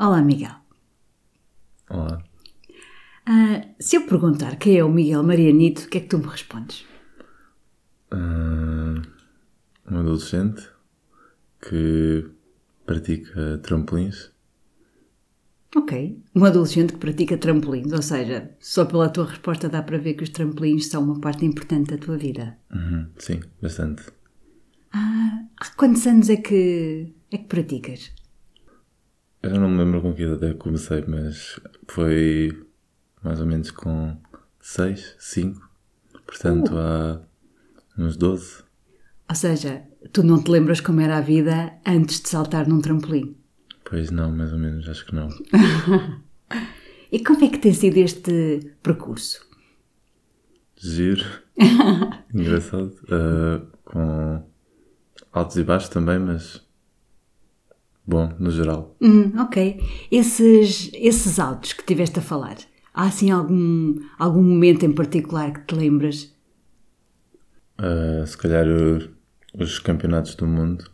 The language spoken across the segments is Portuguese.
Olá, Miguel. Olá. Ah, se eu perguntar quem é o Miguel Marianito, o que é que tu me respondes? Ah, um adolescente que pratica trampolins. Ok. Um adolescente que pratica trampolins, ou seja, só pela tua resposta dá para ver que os trampolins são uma parte importante da tua vida. Uhum, sim, bastante. Ah, há quantos anos é que, é que praticas? Eu não me lembro com que idade é que comecei, mas foi mais ou menos com 6, 5. Portanto, há uns 12. Ou seja, tu não te lembras como era a vida antes de saltar num trampolim. Pois não, mais ou menos, acho que não. E como é que tem sido este percurso? Giro. Engraçado. Ah, com altos e baixos também, mas bom, no geral. Hum, ok. Esses, esses altos que tiveste a falar, há assim algum, algum momento em particular que te lembras? Ah, se calhar o- os campeonatos do mundo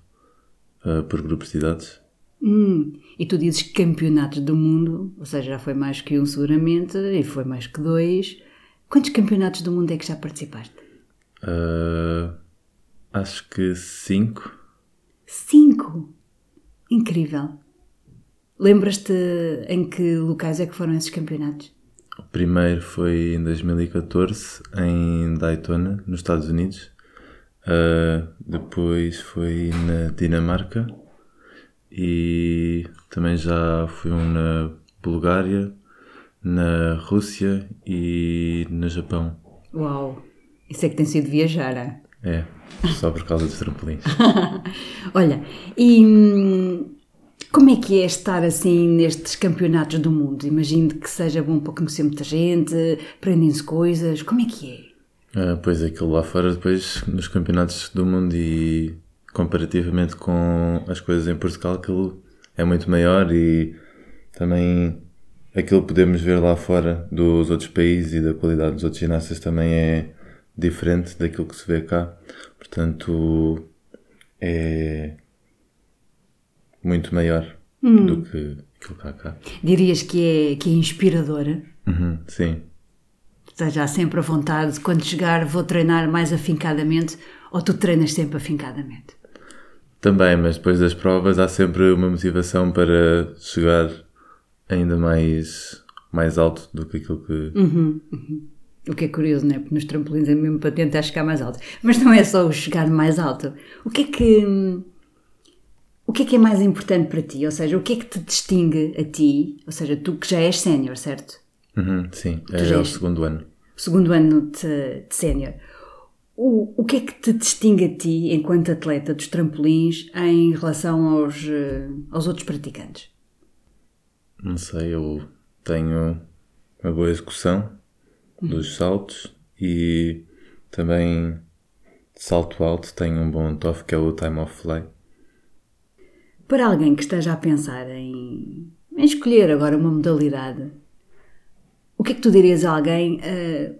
ah, por grupos de idades. Hum, e tu dizes campeonatos do mundo, ou seja, já foi mais que um seguramente, e foi mais que dois. Quantos campeonatos do mundo é que já participaste? Ah, acho que 5. Cinco! Incrível! Lembras-te em que locais é que foram esses campeonatos? O primeiro foi em 2014 em Daytona, nos Estados Unidos. Ah, depois foi na Dinamarca e também já fui um na Bulgária, na Rússia e no Japão. Uau! Isso é que tem sido viajar, ah? É, só por causa dos trampolins. Olha, e hum, como é que é estar assim nestes campeonatos do mundo? Imagino que seja bom para conhecer muita gente, aprendem-se coisas. Como é que é? Ah, pois aquilo lá fora, depois nos campeonatos do mundo e comparativamente com as coisas em Portugal, aquilo é muito maior e também aquilo que podemos ver lá fora dos outros países e da qualidade dos outros ginastas também é diferente daquilo que se vê cá. Portanto, é muito maior do que aquilo que há cá. Dirias que é, que é inspiradora? Uhum, sim. Esteja há sempre a vontade, quando chegar vou treinar mais afincadamente, ou tu treinas sempre afincadamente? Também, mas depois das provas há sempre uma motivação para chegar ainda mais, mais alto do que aquilo que. O que é curioso, não é? Porque nos trampolins é mesmo para tentar chegar mais alto. Mas não é só o chegar mais alto. O que é que. O que é que é mais importante para ti? Ou seja, o que é que te distingue a ti? Ou seja, tu que já és sénior, certo? Uhum, sim, é, já o és- segundo ano. O segundo ano de, de sénior. O, o que é que te distingue a ti, enquanto atleta dos trampolins, em relação aos, eh, aos outros praticantes? Não sei, eu tenho uma boa execução dos saltos e também salto alto tenho um bom TOF que é o Time of Fly. Para alguém que esteja a pensar em, em escolher agora uma modalidade, o que é que tu dirias a alguém eh,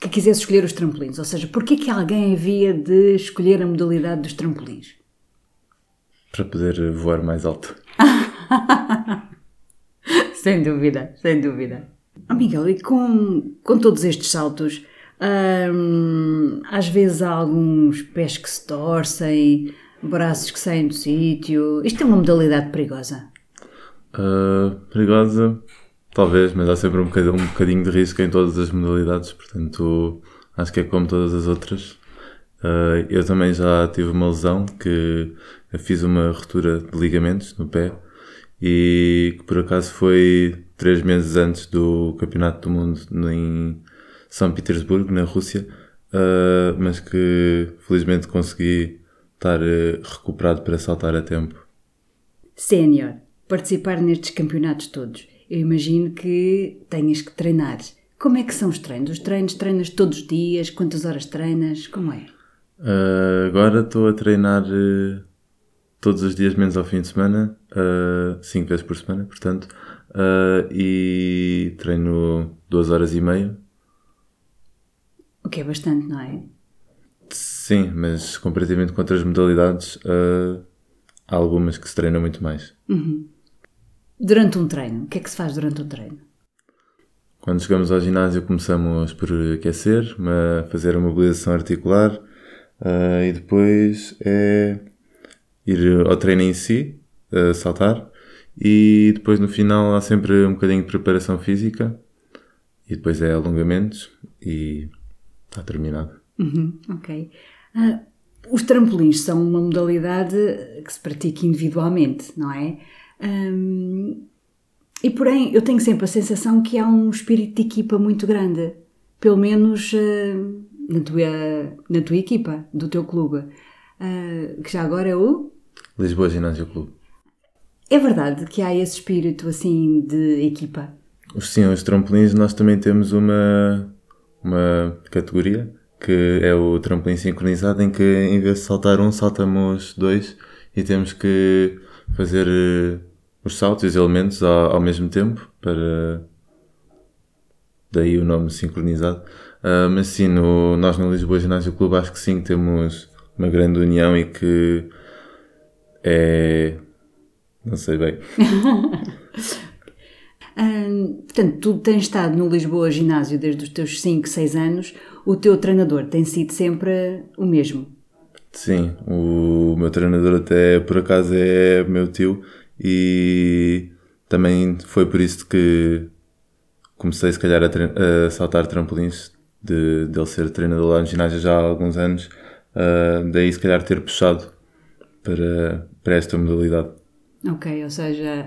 que quisesse escolher os trampolins? Ou seja, porquê que alguém havia de escolher a modalidade dos trampolins? Para poder voar mais alto. Sem dúvida, sem dúvida. Oh, Miguel, e com, com todos estes saltos, hum, às vezes há alguns pés que se torcem, braços que saem do sítio. Isto é uma modalidade perigosa. Ah, perigosa, talvez, mas há sempre um bocadinho, um bocadinho de risco em todas as modalidades, portanto acho que é como todas as outras. Ah, eu também já tive uma lesão que fiz uma ruptura de ligamentos no pé e que por acaso foi três meses antes do Campeonato do Mundo em São Petersburgo, na Rússia, ah, mas que felizmente consegui estar eh, recuperado para saltar a tempo. Sénior, participar nestes campeonatos todos, eu imagino que tenhas que treinar. Como é que são os treinos? Os treinos treinas todos os dias? Quantas horas treinas? Como é? Uh, agora estou a treinar uh, todos os dias, menos ao fim de semana, 5 vezes por semana, portanto, uh, e treino 2 horas e meia. O que é bastante, não é? Sim, mas comparativamente com outras modalidades, uh, há algumas que se treinam muito mais. durante um treino, o que é que se faz durante um treino? Quando chegamos ao ginásio começamos por aquecer, fazer a mobilização articular uh, e depois é ir ao treino em si, uh, saltar, e depois no final há sempre um bocadinho de preparação física e depois é alongamentos e está terminado. Uhum, ok. Uh, os trampolins são uma modalidade que se pratica individualmente, não é? Um, e porém, eu tenho sempre a sensação que há um espírito de equipa muito grande, pelo menos uh, na, tua, na tua equipa, do teu clube, uh, que já agora é o Lisboa Ginásio Clube. É verdade que há esse espírito assim de equipa? Sim, os trampolins nós também temos uma, uma categoria que é o trampolim sincronizado em que em vez de saltar um, saltamos dois e temos que fazer eh, os saltos e os elementos ao, ao mesmo tempo para daí o nome sincronizado. Uh, mas sim, no, nós no Lisboa Ginásio Clube acho que sim, temos uma grande união e que é. Não sei bem. portanto, tu tens estado no Lisboa Ginásio desde os teus 5, 6 anos. O teu treinador tem sido sempre o mesmo? Sim, o meu treinador até por acaso é meu tio e também foi por isso que comecei se calhar a, a saltar trampolins de, de ele ser treinador lá no ginásio já há alguns anos, uh, daí se calhar ter puxado para, para esta modalidade. Ok, ou seja,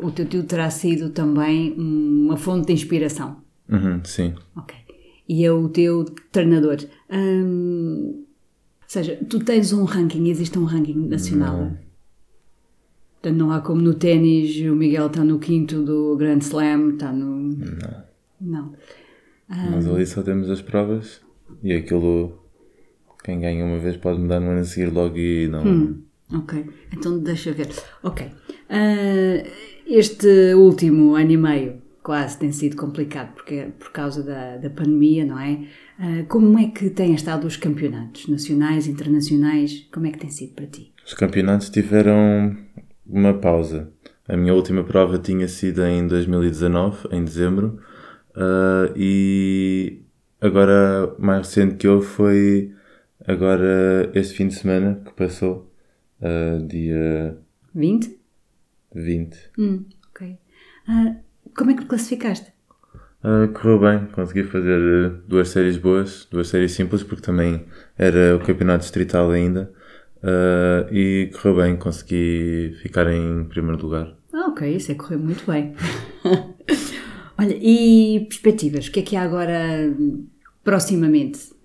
uh, o teu tio terá sido também uma fonte de inspiração. Uhum, sim. Ok. E é o teu treinador. Um, ou seja, tu tens um ranking, existe um ranking nacional? Não. Portanto, não há como no ténis, o Miguel está no quinto do Grand Slam, está no. Não. Não. Mas ali só temos as provas e aquilo. Quem ganha uma vez pode mudar no ano a seguir logo e não. Hum. Ok, então deixa ver. Ok. Uh, este último ano e meio quase tem sido complicado porque, por causa da, da pandemia, não é? Uh, como é que têm estado os campeonatos nacionais, internacionais? Como é que tem sido para ti? Os campeonatos tiveram uma pausa. A minha última prova tinha sido em 2019, em dezembro, uh, e agora mais recente que houve foi agora este fim de semana que passou, uh, dia 20? 20. Hum, ok. Uh, como é que classificaste? Uh, correu bem, consegui fazer duas séries boas, duas séries simples, porque também era o campeonato distrital ainda. Uh, e correu bem, consegui ficar em primeiro lugar. Ah, ok, isso é correr muito bem. Olha, e perspectivas? O que é que há agora proximamente?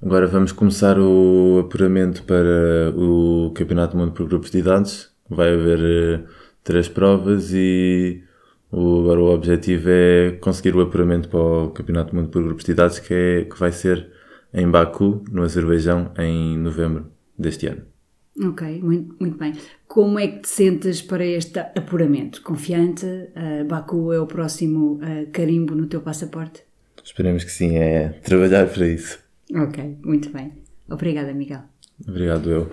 Agora vamos começar o apuramento para o Campeonato do Mundo por grupos de idades. Vai haver uh, três provas e o, agora o objetivo é conseguir o apuramento para o Campeonato do Mundo por grupos de idades, que, é, que vai ser em Baku, no Azerbaijão, em novembro deste ano. Ok, muito, muito bem. Como é que te sentes para este apuramento? Confiante? Uh, Baku é o próximo uh, carimbo no teu passaporte? Esperemos que sim, é trabalhar para isso. Ok, muito bem. Obrigada, Miguel. Obrigado, eu.